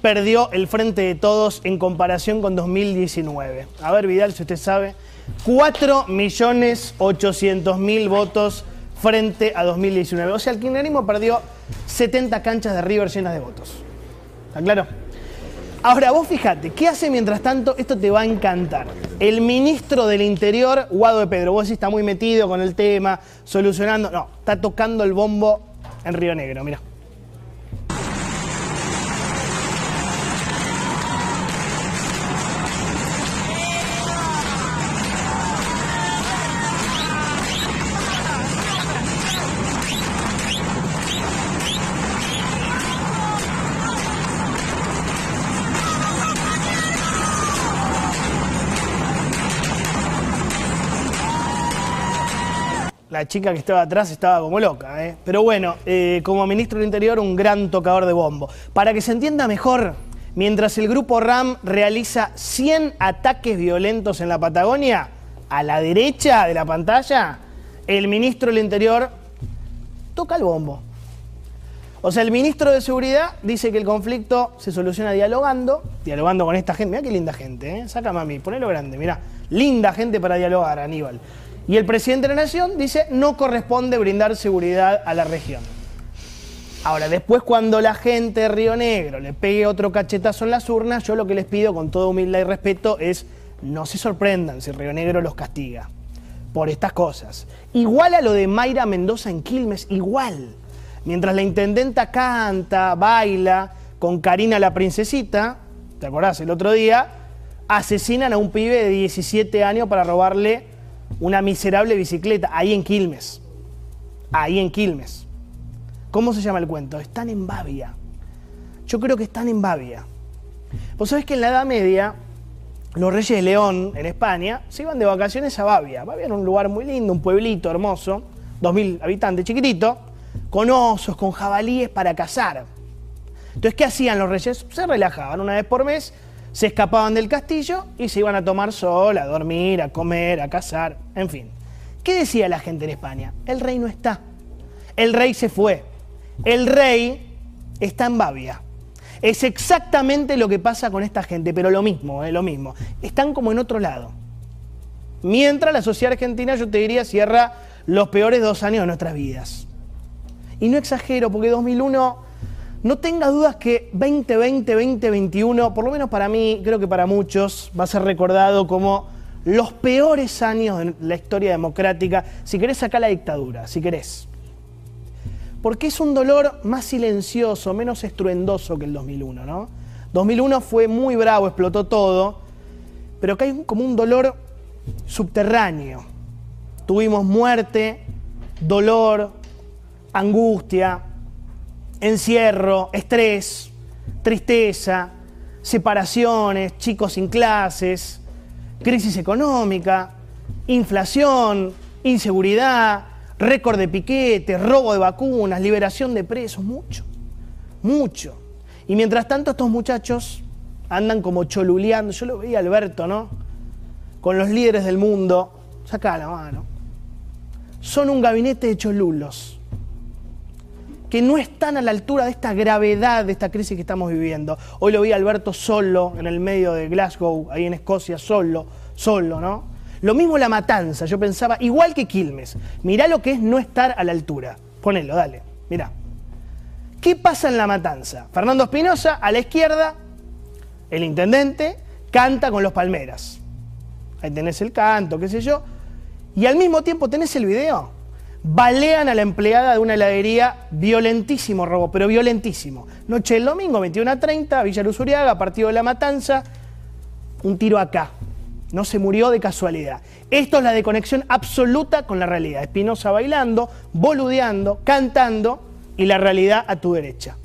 perdió el Frente de Todos en comparación con 2019? A ver, Vidal, si usted sabe. 4.800.000 votos frente a 2019. O sea, el kirchnerismo perdió 70 canchas de River llenas de votos. ¿Está claro? Ahora, vos fíjate, ¿qué hace mientras tanto? Esto te va a encantar. El ministro del Interior, Guado de Pedro, vos sí está muy metido con el tema, solucionando. No, está tocando el bombo en Río Negro, mira. La chica que estaba atrás estaba como loca. ¿eh? Pero bueno, eh, como ministro del Interior, un gran tocador de bombo. Para que se entienda mejor, mientras el grupo RAM realiza 100 ataques violentos en la Patagonia, a la derecha de la pantalla, el ministro del Interior toca el bombo. O sea, el ministro de Seguridad dice que el conflicto se soluciona dialogando, dialogando con esta gente. Mira qué linda gente, ¿eh? Sácame a mí, ponelo grande, mira. Linda gente para dialogar, Aníbal. Y el presidente de la Nación dice no corresponde brindar seguridad a la región. Ahora, después cuando la gente de Río Negro le pegue otro cachetazo en las urnas, yo lo que les pido con toda humildad y respeto es no se sorprendan si Río Negro los castiga por estas cosas. Igual a lo de Mayra Mendoza en Quilmes, igual. Mientras la intendenta canta, baila con Karina la princesita, ¿te acordás? El otro día, asesinan a un pibe de 17 años para robarle una miserable bicicleta, ahí en Quilmes. Ahí en Quilmes. ¿Cómo se llama el cuento? Están en Bavia. Yo creo que están en Bavia. Vos sabés que en la Edad Media, los reyes de León, en España, se iban de vacaciones a Bavia. Bavia era un lugar muy lindo, un pueblito hermoso, 2.000 habitantes, chiquitito, con osos, con jabalíes para cazar. Entonces, ¿qué hacían los reyes? Se relajaban una vez por mes se escapaban del castillo y se iban a tomar sol, a dormir, a comer, a cazar, en fin. ¿Qué decía la gente en España? El rey no está. El rey se fue. El rey está en Bavia. Es exactamente lo que pasa con esta gente, pero lo mismo, eh, lo mismo. Están como en otro lado. Mientras la sociedad argentina, yo te diría, cierra los peores dos años de nuestras vidas. Y no exagero, porque 2001 no tenga dudas que 2020, 2021, por lo menos para mí, creo que para muchos, va a ser recordado como los peores años de la historia democrática, si querés sacar la dictadura, si querés. Porque es un dolor más silencioso, menos estruendoso que el 2001, ¿no? 2001 fue muy bravo, explotó todo, pero acá hay como un dolor subterráneo. Tuvimos muerte, dolor, angustia, encierro, estrés, tristeza, separaciones, chicos sin clases, crisis económica, inflación, inseguridad, récord de piquetes, robo de vacunas, liberación de presos, mucho, mucho. Y mientras tanto estos muchachos andan como choluleando, yo lo veía Alberto, ¿no? Con los líderes del mundo, saca la mano. Son un gabinete de cholulos que no están a la altura de esta gravedad de esta crisis que estamos viviendo. Hoy lo vi a Alberto solo en el medio de Glasgow, ahí en Escocia, solo, solo, ¿no? Lo mismo la matanza, yo pensaba, igual que Quilmes, mirá lo que es no estar a la altura. Ponelo, dale, mirá. ¿Qué pasa en la matanza? Fernando Espinosa, a la izquierda, el intendente, canta con los palmeras. Ahí tenés el canto, qué sé yo. Y al mismo tiempo tenés el video balean a la empleada de una heladería, violentísimo robo, pero violentísimo. Noche del domingo, 21 a 30, Villa Luzuriaga, partido de la Matanza, un tiro acá. No se murió de casualidad. Esto es la desconexión absoluta con la realidad. Espinosa bailando, boludeando, cantando y la realidad a tu derecha.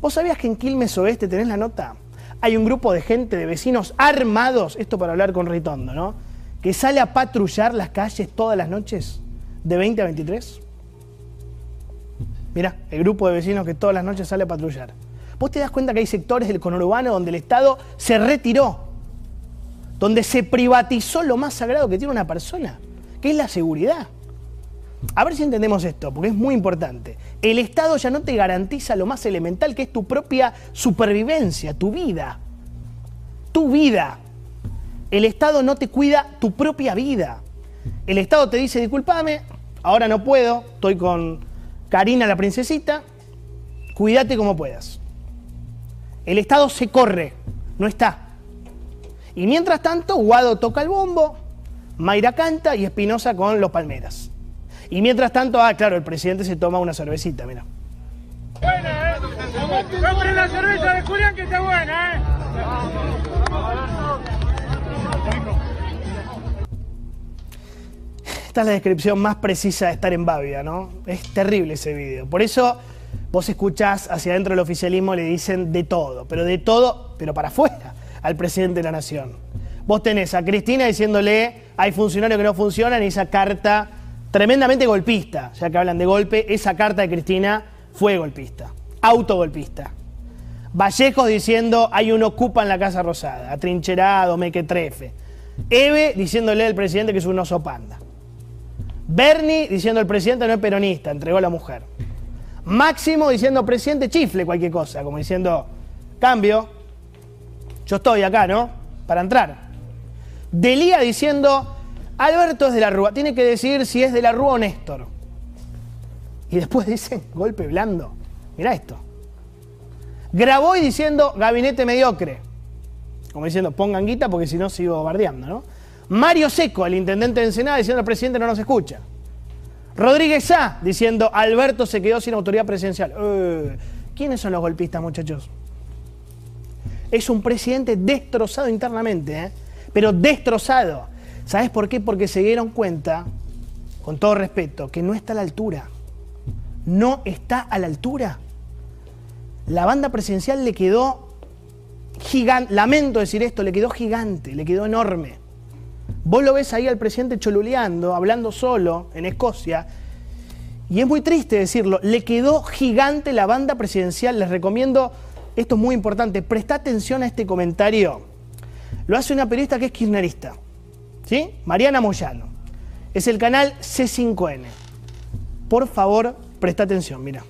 ¿Vos sabías que en Quilmes Oeste tenés la nota? Hay un grupo de gente, de vecinos armados, esto para hablar con Ritondo, ¿no? Que sale a patrullar las calles todas las noches de 20 a 23? Mira, el grupo de vecinos que todas las noches sale a patrullar. Vos te das cuenta que hay sectores del conurbano donde el Estado se retiró, donde se privatizó lo más sagrado que tiene una persona, que es la seguridad. A ver si entendemos esto, porque es muy importante. El Estado ya no te garantiza lo más elemental, que es tu propia supervivencia, tu vida. Tu vida. El Estado no te cuida tu propia vida. El Estado te dice, discúlpame, ahora no puedo, estoy con Karina la princesita, cuídate como puedas. El Estado se corre, no está. Y mientras tanto, Guado toca el bombo, Mayra canta y Espinosa con los palmeras. Y mientras tanto, ah, claro, el presidente se toma una cervecita, mira. Buena, ¿eh? Compren la cerveza de Julián que está buena, ¿eh? Esta es la descripción más precisa de estar en Bavia, ¿no? Es terrible ese video. Por eso vos escuchás hacia adentro del oficialismo, le dicen de todo, pero de todo, pero para afuera, al presidente de la nación. Vos tenés a Cristina diciéndole, hay funcionarios que no funcionan y esa carta tremendamente golpista, ya que hablan de golpe, esa carta de Cristina fue golpista, autogolpista. Vallejos diciendo hay un ocupa en la Casa Rosada, atrincherado, mequetrefe. Eve diciéndole al presidente que es un oso panda. Bernie diciendo el presidente no es peronista, entregó a la mujer. Máximo diciendo presidente chifle cualquier cosa, como diciendo cambio, yo estoy acá, ¿no? Para entrar. Delía diciendo Alberto es de la Rúa. Tiene que decir si es de la Rúa o Néstor. Y después dicen golpe blando. Mirá esto. Grabó y diciendo gabinete mediocre. Como diciendo, pongan guita porque si no sigo bardeando, ¿no? Mario Seco, el intendente de Ensenada, diciendo el presidente no nos escucha. Rodríguez A, diciendo Alberto se quedó sin autoridad presidencial. Eh, ¿Quiénes son los golpistas, muchachos? Es un presidente destrozado internamente, ¿eh? pero destrozado. ¿Sabes por qué? Porque se dieron cuenta, con todo respeto, que no está a la altura. No está a la altura. La banda presidencial le quedó gigante, lamento decir esto, le quedó gigante, le quedó enorme. Vos lo ves ahí al presidente choluleando, hablando solo en Escocia, y es muy triste decirlo, le quedó gigante la banda presidencial. Les recomiendo, esto es muy importante, presta atención a este comentario. Lo hace una periodista que es kirchnerista. ¿sí? Mariana Moyano. Es el canal C5N. Por favor, presta atención, mira.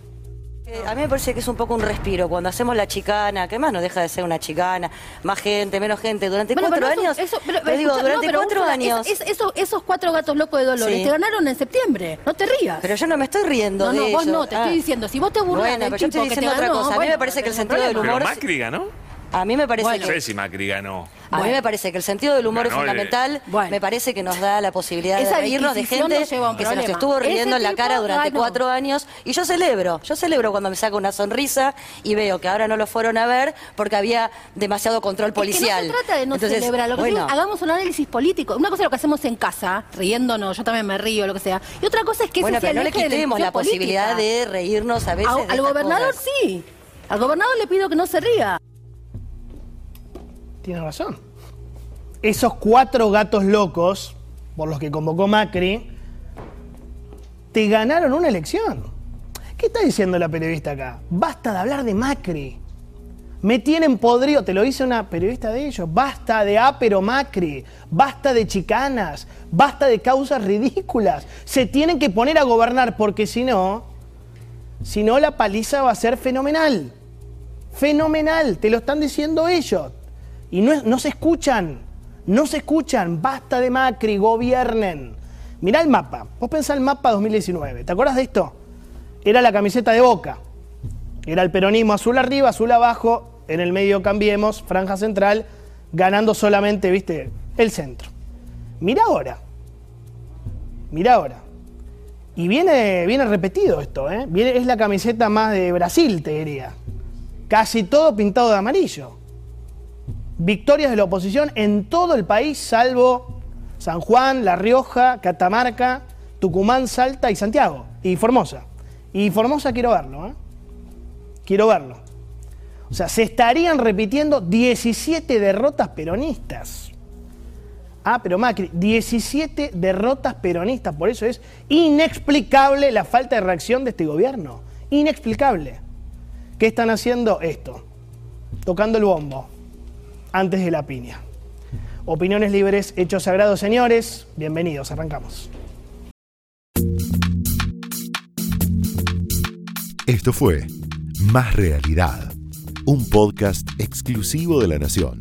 Eh, a mí me parece que es un poco un respiro. Cuando hacemos la chicana, que más no deja de ser una chicana, más gente, menos gente, durante cuatro años. te digo, durante cuatro años. esos, cuatro gatos locos de Dolores te ganaron en septiembre. No te rías. Pero yo no me estoy riendo. No, no, vos no, te estoy ah. diciendo. Si vos te aburres. Bueno, pero yo estoy diciendo otra cosa. A mí me parece que el sentido del humor. Pero Macri ganó. A mí me parece que... No sé si Macri ganó. A mí me parece que el sentido del humor es fundamental. Me parece que nos da la posibilidad de reírnos de gente que se nos estuvo riendo en la cara durante cuatro años. Y yo celebro, yo celebro cuando me saco una sonrisa y veo que ahora no lo fueron a ver porque había demasiado control policial. no se trata de no celebrar, lo que hagamos un análisis político. Una cosa es lo que hacemos en casa, riéndonos, yo también me río, lo que sea. Y otra cosa es que bueno, pero no le quitemos la posibilidad de reírnos a veces. al gobernador sí. Al gobernador le pido que no se ría. Tiene razón. Esos cuatro gatos locos, por los que convocó Macri, te ganaron una elección. ¿Qué está diciendo la periodista acá? Basta de hablar de Macri. Me tienen podrido, te lo dice una periodista de ellos. Basta de ápero Macri, basta de chicanas, basta de causas ridículas. Se tienen que poner a gobernar porque si no, si no la paliza va a ser fenomenal. Fenomenal, te lo están diciendo ellos. Y no, se escuchan, no se escuchan, basta de Macri, gobiernen. Mirá el mapa, vos pensás el mapa 2019, ¿te acuerdas de esto? Era la camiseta de Boca, era el peronismo azul arriba, azul abajo, en el medio cambiemos, franja central, ganando solamente, viste, el centro. Mira ahora, mira ahora. Y viene, viene repetido esto, ¿eh? Es la camiseta más de Brasil, te diría. Casi todo pintado de amarillo victorias de la oposición en todo el país, salvo San Juan, La Rioja, Catamarca, Tucumán, Salta y Santiago, y Formosa. Y Formosa quiero verlo, ¿eh? Quiero verlo. O sea, se estarían repitiendo 17 derrotas peronistas. Ah, pero Macri, 17 derrotas peronistas, por eso es inexplicable la falta de reacción de este gobierno. Inexplicable. ¿Qué están haciendo? Esto, tocando el bombo antes de la piña. Opiniones libres, hechos sagrados, señores. Bienvenidos, arrancamos. Esto fue Más Realidad, un podcast exclusivo de La Nación.